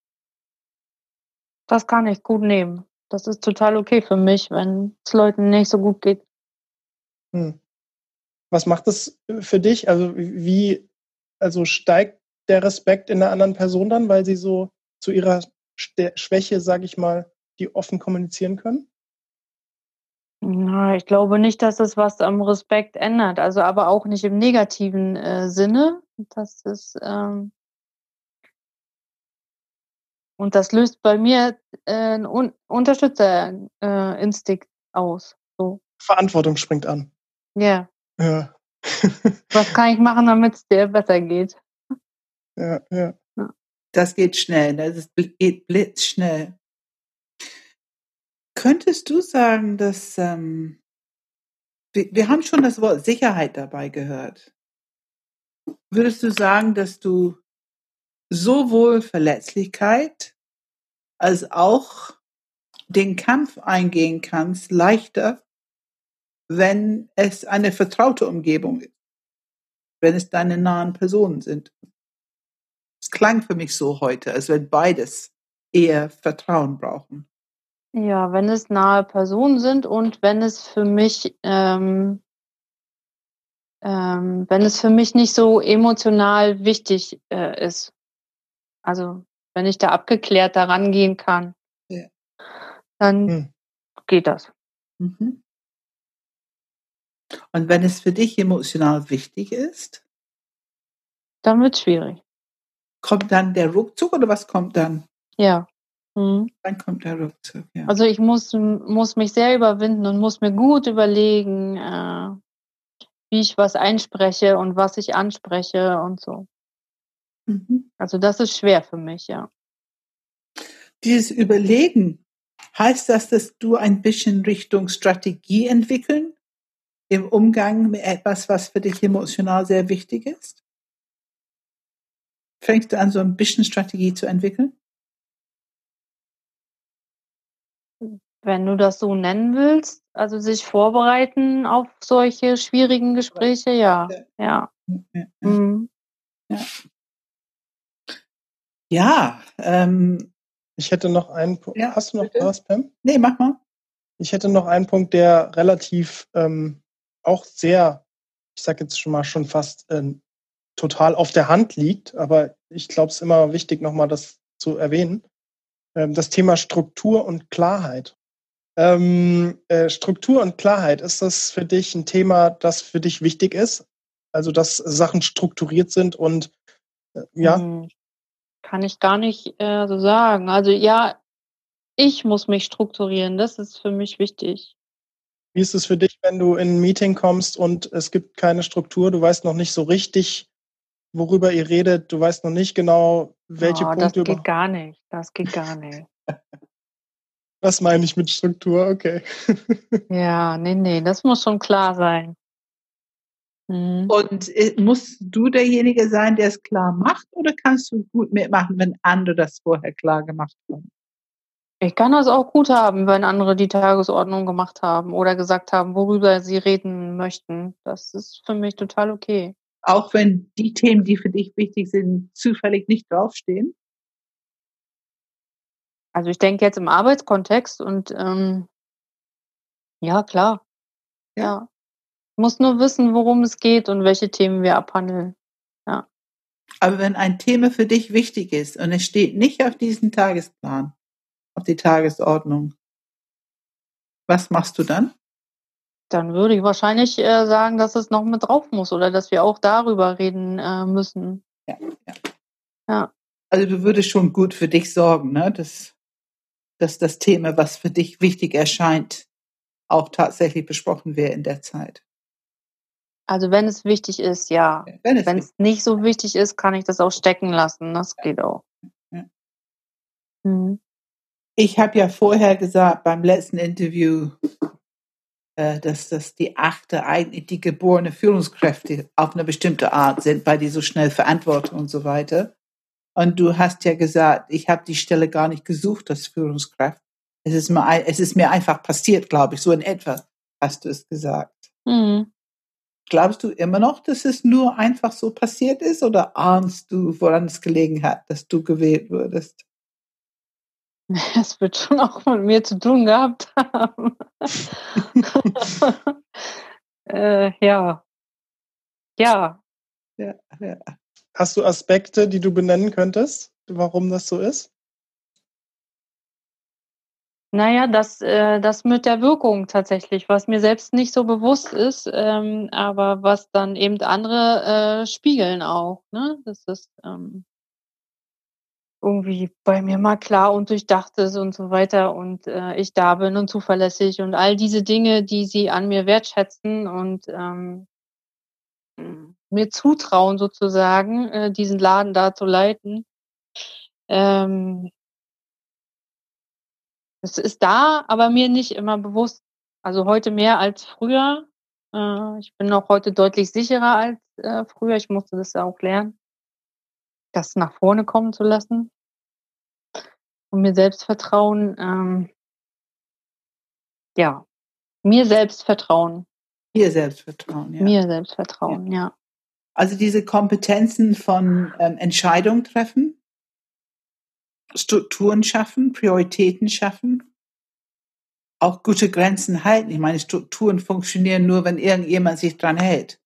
Das kann ich gut nehmen. Das ist total okay für mich, wenn es Leuten nicht so gut geht. Hm. Was macht das für dich? Also wie, also steigt der Respekt in der anderen Person dann, weil sie so zu ihrer Schwäche, sage ich mal, die offen kommunizieren können? Na, ich glaube nicht, dass es was am Respekt ändert. Also aber auch nicht im negativen äh, Sinne. Das ist ähm und das löst bei mir äh, einen Un Unterstützerinstinkt äh, aus. So. Verantwortung springt an. Ja. Ja. Was kann ich machen, damit es dir besser geht? Ja, ja. Das geht schnell, ne? das geht blitzschnell. Könntest du sagen, dass ähm, wir, wir haben schon das Wort Sicherheit dabei gehört. Würdest du sagen, dass du sowohl Verletzlichkeit als auch den Kampf eingehen kannst, leichter, wenn es eine vertraute Umgebung ist, wenn es deine nahen Personen sind. Es klang für mich so heute, als wenn beides eher Vertrauen brauchen. Ja, wenn es nahe Personen sind und wenn es für mich, ähm, ähm, wenn es für mich nicht so emotional wichtig äh, ist. Also wenn ich da abgeklärt daran gehen kann, ja. dann hm. geht das. Mhm. Und wenn es für dich emotional wichtig ist? Dann wird es schwierig. Kommt dann der Rückzug oder was kommt dann? Ja. Mhm. Dann kommt der Rückzug, ja. Also ich muss, muss mich sehr überwinden und muss mir gut überlegen, äh, wie ich was einspreche und was ich anspreche und so. Mhm. Also das ist schwer für mich, ja. Dieses Überlegen, heißt das, dass du ein bisschen Richtung Strategie entwickeln im Umgang mit etwas, was für dich emotional sehr wichtig ist? Fängst du an, so ein bisschen Strategie zu entwickeln? Wenn du das so nennen willst, also sich vorbereiten auf solche schwierigen Gespräche, ja. Ja. Ja. Mhm. ja. ja ähm, ich hätte noch einen Punkt. Ja, Hast du noch bitte? was, Pam? Nee, mach mal. Ich hätte noch einen Punkt, der relativ ähm, auch sehr, ich sage jetzt schon mal schon fast äh, total auf der Hand liegt, aber ich glaube, es ist immer wichtig, nochmal das zu erwähnen. Ähm, das Thema Struktur und Klarheit. Ähm, äh, Struktur und Klarheit, ist das für dich ein Thema, das für dich wichtig ist? Also, dass Sachen strukturiert sind und äh, ja? Hm, kann ich gar nicht äh, so sagen. Also ja, ich muss mich strukturieren, das ist für mich wichtig. Wie ist es für dich, wenn du in ein Meeting kommst und es gibt keine Struktur, du weißt noch nicht so richtig, worüber ihr redet, du weißt noch nicht genau, welche oh, Punkte. Das geht gar nicht, das geht gar nicht. Was meine ich mit Struktur? Okay. ja, nee, nee, das muss schon klar sein. Mhm. Und äh, musst du derjenige sein, der es klar macht, oder kannst du gut mitmachen, wenn andere das vorher klar gemacht haben? Ich kann das auch gut haben, wenn andere die Tagesordnung gemacht haben oder gesagt haben, worüber sie reden möchten. Das ist für mich total okay. Auch wenn die Themen, die für dich wichtig sind, zufällig nicht draufstehen? Also ich denke jetzt im Arbeitskontext und ähm, ja, klar. Ja. ja. Ich muss nur wissen, worum es geht und welche Themen wir abhandeln. Ja. Aber wenn ein Thema für dich wichtig ist und es steht nicht auf diesem Tagesplan, auf die Tagesordnung, was machst du dann? Dann würde ich wahrscheinlich äh, sagen, dass es noch mit drauf muss oder dass wir auch darüber reden äh, müssen. Ja, ja. ja. Also du würdest schon gut für dich sorgen, ne? dass dass das Thema, was für dich wichtig erscheint, auch tatsächlich besprochen wird in der Zeit. Also wenn es wichtig ist, ja. Wenn es, wenn es nicht so wichtig ist, kann ich das auch stecken lassen. Das ja. geht auch. Ja. Mhm. Ich habe ja vorher gesagt beim letzten Interview, äh, dass das die achte eigentlich die geborene Führungskräfte auf eine bestimmte Art sind, weil die so schnell Verantwortung und so weiter. Und du hast ja gesagt, ich habe die Stelle gar nicht gesucht als Führungskraft. Es ist mir, es ist mir einfach passiert, glaube ich, so in etwa hast du es gesagt. Mhm. Glaubst du immer noch, dass es nur einfach so passiert ist oder ahnst du, woran es gelegen hat, dass du gewählt wurdest? Es wird schon auch mit mir zu tun gehabt haben. äh, ja. Ja. Ja, ja. Hast du Aspekte, die du benennen könntest, warum das so ist? Naja, das, äh, das mit der Wirkung tatsächlich, was mir selbst nicht so bewusst ist, ähm, aber was dann eben andere äh, spiegeln auch. Ne? Das ist ähm, irgendwie bei mir mal klar und durchdacht ist und so weiter und äh, ich da bin und zuverlässig und all diese Dinge, die sie an mir wertschätzen und ähm, mir zutrauen sozusagen, äh, diesen Laden da zu leiten. Ähm, es ist da, aber mir nicht immer bewusst. Also heute mehr als früher. Äh, ich bin auch heute deutlich sicherer als äh, früher. Ich musste das ja auch lernen, das nach vorne kommen zu lassen. Und mir selbst vertrauen. Ähm, ja, mir selbst vertrauen. Mir selbst vertrauen, ja. Mir selbst vertrauen, ja. ja. Also diese Kompetenzen von ähm, Entscheidung treffen, Strukturen schaffen, Prioritäten schaffen, auch gute Grenzen halten. Ich meine, Strukturen funktionieren nur, wenn irgendjemand sich dran hält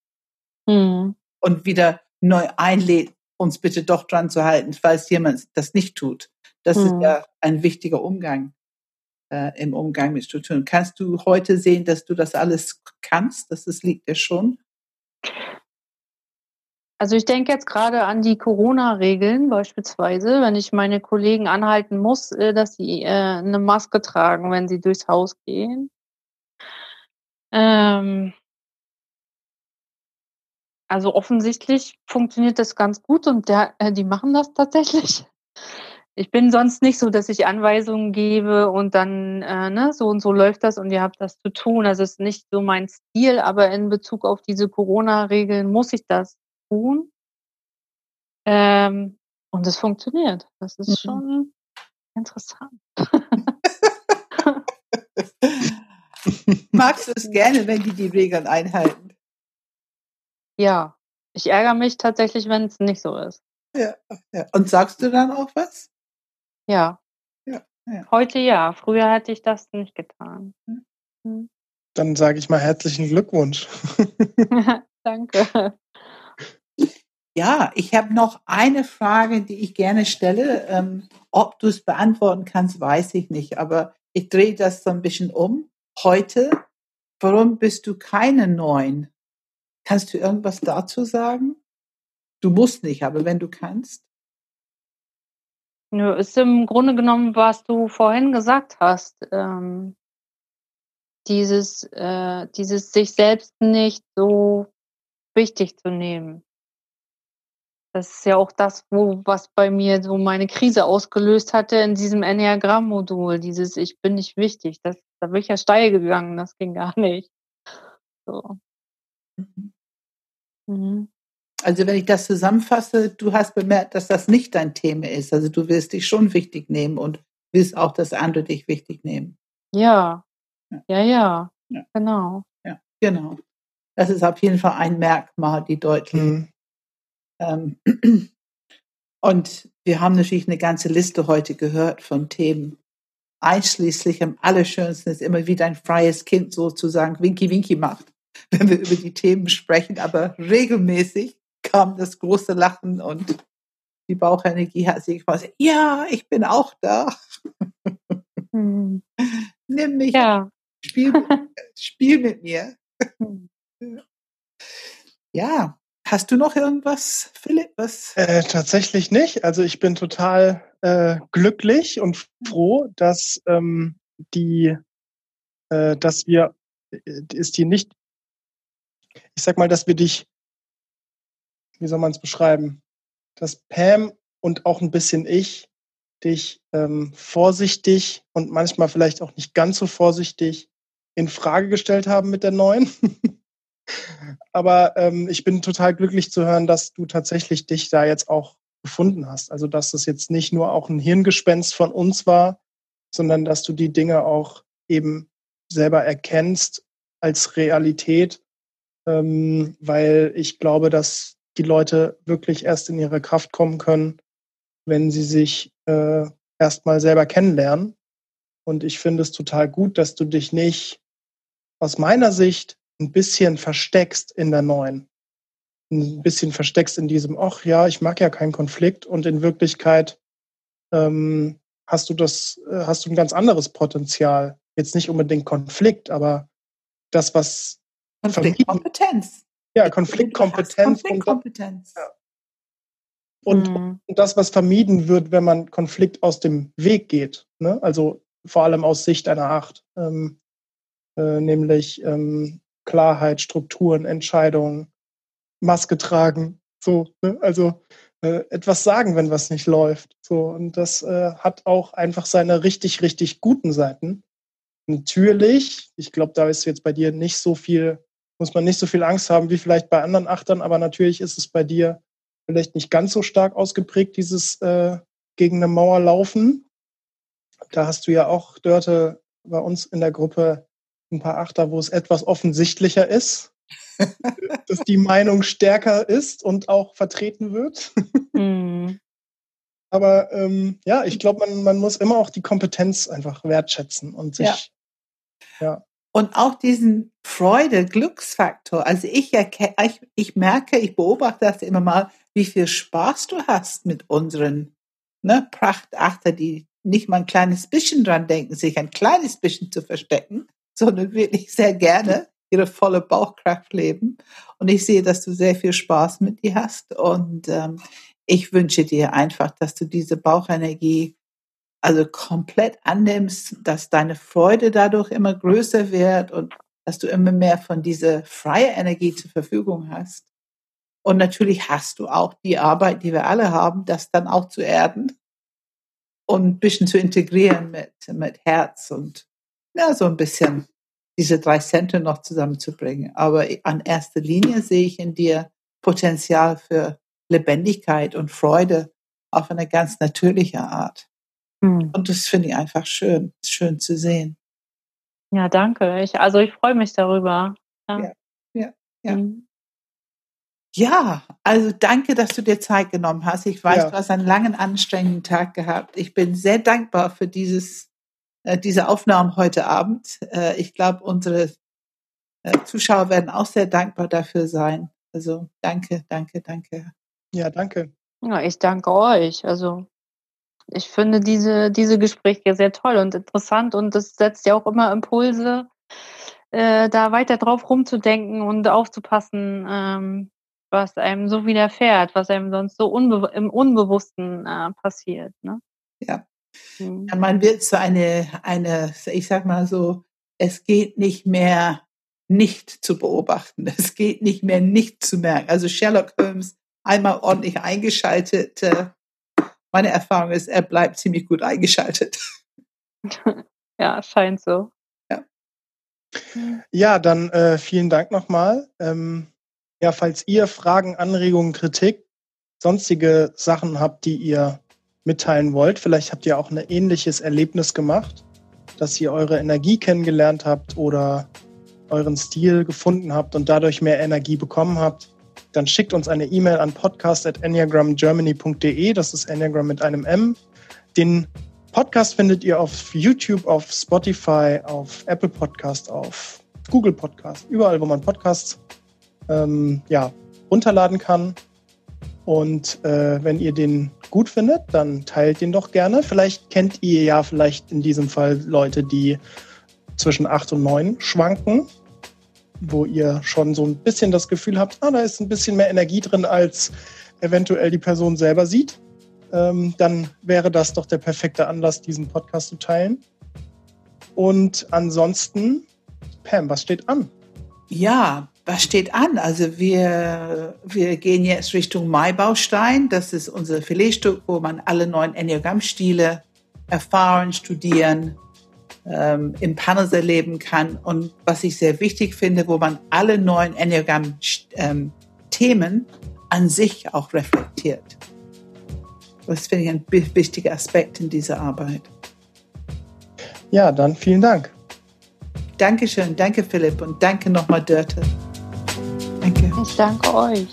mhm. und wieder neu einlädt, uns bitte doch dran zu halten, falls jemand das nicht tut. Das mhm. ist ja ein wichtiger Umgang äh, im Umgang mit Strukturen. Kannst du heute sehen, dass du das alles kannst? Das liegt ja schon. Also ich denke jetzt gerade an die Corona-Regeln beispielsweise, wenn ich meine Kollegen anhalten muss, äh, dass sie äh, eine Maske tragen, wenn sie durchs Haus gehen. Ähm also offensichtlich funktioniert das ganz gut und der, äh, die machen das tatsächlich. Ich bin sonst nicht so, dass ich Anweisungen gebe und dann, äh, ne, so und so läuft das und ihr habt das zu tun. Also es ist nicht so mein Stil, aber in Bezug auf diese Corona-Regeln muss ich das tun. Ähm, und es funktioniert. Das ist mhm. schon interessant. Magst du es gerne, wenn die die Regeln einhalten? Ja, ich ärgere mich tatsächlich, wenn es nicht so ist. Ja, ja. Und sagst du dann auch was? Ja. ja, ja. Heute ja. Früher hätte ich das nicht getan. Hm. Dann sage ich mal herzlichen Glückwunsch. Danke. Ja, ich habe noch eine Frage, die ich gerne stelle. Ähm, ob du es beantworten kannst, weiß ich nicht, aber ich drehe das so ein bisschen um. Heute, warum bist du keine Neun? Kannst du irgendwas dazu sagen? Du musst nicht, aber wenn du kannst. Nö, ist im Grunde genommen, was du vorhin gesagt hast. Ähm, dieses, äh, dieses sich selbst nicht so wichtig zu nehmen. Das ist ja auch das, wo, was bei mir so meine Krise ausgelöst hatte in diesem Enneagramm-Modul. Dieses Ich bin nicht wichtig. Das, da bin ich ja steil gegangen. Das ging gar nicht. So. Mhm. Mhm. Also wenn ich das zusammenfasse, du hast bemerkt, dass das nicht dein Thema ist. Also du willst dich schon wichtig nehmen und willst auch, dass andere dich wichtig nehmen. Ja, ja, ja, ja. ja. genau. Ja, genau. Das ist auf jeden Fall ein Merkmal, die deutlich mhm. Ähm, und wir haben natürlich eine ganze Liste heute gehört von Themen. Einschließlich am allerschönsten ist immer wieder ein freies Kind sozusagen Winky Winky macht, wenn wir über die Themen sprechen. Aber regelmäßig kam das große Lachen und die Bauchenergie hat sich quasi, ja, ich bin auch da. Hm. Nimm mich, ja. spiel, spiel mit mir. Hm. Ja, Hast du noch irgendwas, Philipp? Was? Äh, tatsächlich nicht. Also ich bin total äh, glücklich und froh, dass ähm, die, äh, dass wir, äh, ist die nicht, ich sag mal, dass wir dich, wie soll man es beschreiben, dass Pam und auch ein bisschen ich dich ähm, vorsichtig und manchmal vielleicht auch nicht ganz so vorsichtig in Frage gestellt haben mit der neuen. Aber ähm, ich bin total glücklich zu hören, dass du tatsächlich dich da jetzt auch gefunden hast. Also dass das jetzt nicht nur auch ein Hirngespenst von uns war, sondern dass du die Dinge auch eben selber erkennst als Realität, ähm, weil ich glaube, dass die Leute wirklich erst in ihre Kraft kommen können, wenn sie sich äh, erstmal selber kennenlernen. Und ich finde es total gut, dass du dich nicht aus meiner Sicht ein bisschen versteckst in der neuen. ein bisschen versteckst in diesem, ach ja, ich mag ja keinen Konflikt und in Wirklichkeit ähm, hast du das, äh, hast du ein ganz anderes Potenzial. Jetzt nicht unbedingt Konflikt, aber das, was Konfliktkompetenz. Ja, Konfliktkompetenz. Konfliktkompetenz. Und, ja. Und, mhm. und, das, was vermieden wird, wenn man Konflikt aus dem Weg geht. Ne? Also vor allem aus Sicht einer Acht. Ähm, äh, nämlich ähm, Klarheit, Strukturen, Entscheidungen, Maske tragen. So, ne? also äh, etwas sagen, wenn was nicht läuft. So, und das äh, hat auch einfach seine richtig, richtig guten Seiten. Natürlich, ich glaube, da ist jetzt bei dir nicht so viel, muss man nicht so viel Angst haben wie vielleicht bei anderen Achtern, aber natürlich ist es bei dir vielleicht nicht ganz so stark ausgeprägt, dieses äh, gegen eine Mauer laufen. Da hast du ja auch, Dörte, bei uns in der Gruppe ein paar Achter, wo es etwas offensichtlicher ist, dass die Meinung stärker ist und auch vertreten wird. Mhm. Aber ähm, ja, ich glaube, man, man muss immer auch die Kompetenz einfach wertschätzen und sich. Ja. ja. Und auch diesen Freude, Glücksfaktor. Also ich, ich, ich merke, ich beobachte das immer mal, wie viel Spaß du hast mit unseren ne, Prachtachter, die nicht mal ein kleines bisschen dran denken, sich ein kleines bisschen zu verstecken, sondern wirklich sehr gerne ihre volle Bauchkraft leben. Und ich sehe, dass du sehr viel Spaß mit dir hast. Und ähm, ich wünsche dir einfach, dass du diese Bauchenergie also komplett annimmst, dass deine Freude dadurch immer größer wird und dass du immer mehr von dieser freien Energie zur Verfügung hast. Und natürlich hast du auch die Arbeit, die wir alle haben, das dann auch zu erden und ein bisschen zu integrieren mit, mit Herz und ja, so ein bisschen diese drei Center noch zusammenzubringen. Aber an erster Linie sehe ich in dir Potenzial für Lebendigkeit und Freude auf eine ganz natürliche Art. Hm. Und das finde ich einfach schön, schön zu sehen. Ja, danke. Ich, also ich freue mich darüber. Ja, ja, ja. Ja. Hm. ja, also danke, dass du dir Zeit genommen hast. Ich weiß, ja. du hast einen langen, anstrengenden Tag gehabt. Ich bin sehr dankbar für dieses äh, diese Aufnahmen heute Abend. Äh, ich glaube, unsere äh, Zuschauer werden auch sehr dankbar dafür sein. Also danke, danke, danke. Ja, danke. Ja, ich danke euch. Also ich finde diese, diese Gespräche sehr toll und interessant und das setzt ja auch immer Impulse, äh, da weiter drauf rumzudenken und aufzupassen, ähm, was einem so widerfährt, was einem sonst so unbe im Unbewussten äh, passiert. Ne? Ja, Mhm. Man wird so eine, eine, ich sag mal so, es geht nicht mehr nicht zu beobachten. Es geht nicht mehr nicht zu merken. Also Sherlock Holmes einmal ordentlich eingeschaltet. Äh, meine Erfahrung ist, er bleibt ziemlich gut eingeschaltet. Ja, scheint so. Ja, ja dann äh, vielen Dank nochmal. Ähm, ja, falls ihr Fragen, Anregungen, Kritik, sonstige Sachen habt, die ihr mitteilen wollt. Vielleicht habt ihr auch ein ähnliches Erlebnis gemacht, dass ihr eure Energie kennengelernt habt oder euren Stil gefunden habt und dadurch mehr Energie bekommen habt. Dann schickt uns eine E-Mail an podcast.enneagramgermany.de. Das ist Enneagram mit einem M. Den Podcast findet ihr auf YouTube, auf Spotify, auf Apple Podcast, auf Google Podcast, überall, wo man Podcasts ähm, ja, runterladen kann. Und äh, wenn ihr den gut findet, dann teilt ihn doch gerne. Vielleicht kennt ihr ja vielleicht in diesem Fall Leute, die zwischen 8 und 9 schwanken, wo ihr schon so ein bisschen das Gefühl habt, ah, da ist ein bisschen mehr Energie drin, als eventuell die Person selber sieht. Ähm, dann wäre das doch der perfekte Anlass, diesen Podcast zu teilen. Und ansonsten, Pam, was steht an? Ja, was steht an? Also wir, wir gehen jetzt Richtung Maibaustein. Das ist unser Filetstück, wo man alle neuen Enneagramm-Stile erfahren, studieren, ähm, im Panels erleben kann. Und was ich sehr wichtig finde, wo man alle neuen Enneagramm-Themen ähm, an sich auch reflektiert. Das finde ich ein wichtiger Aspekt in dieser Arbeit. Ja, dann vielen Dank. Dankeschön, danke Philipp und danke nochmal Dörte. Danke. Ich danke euch.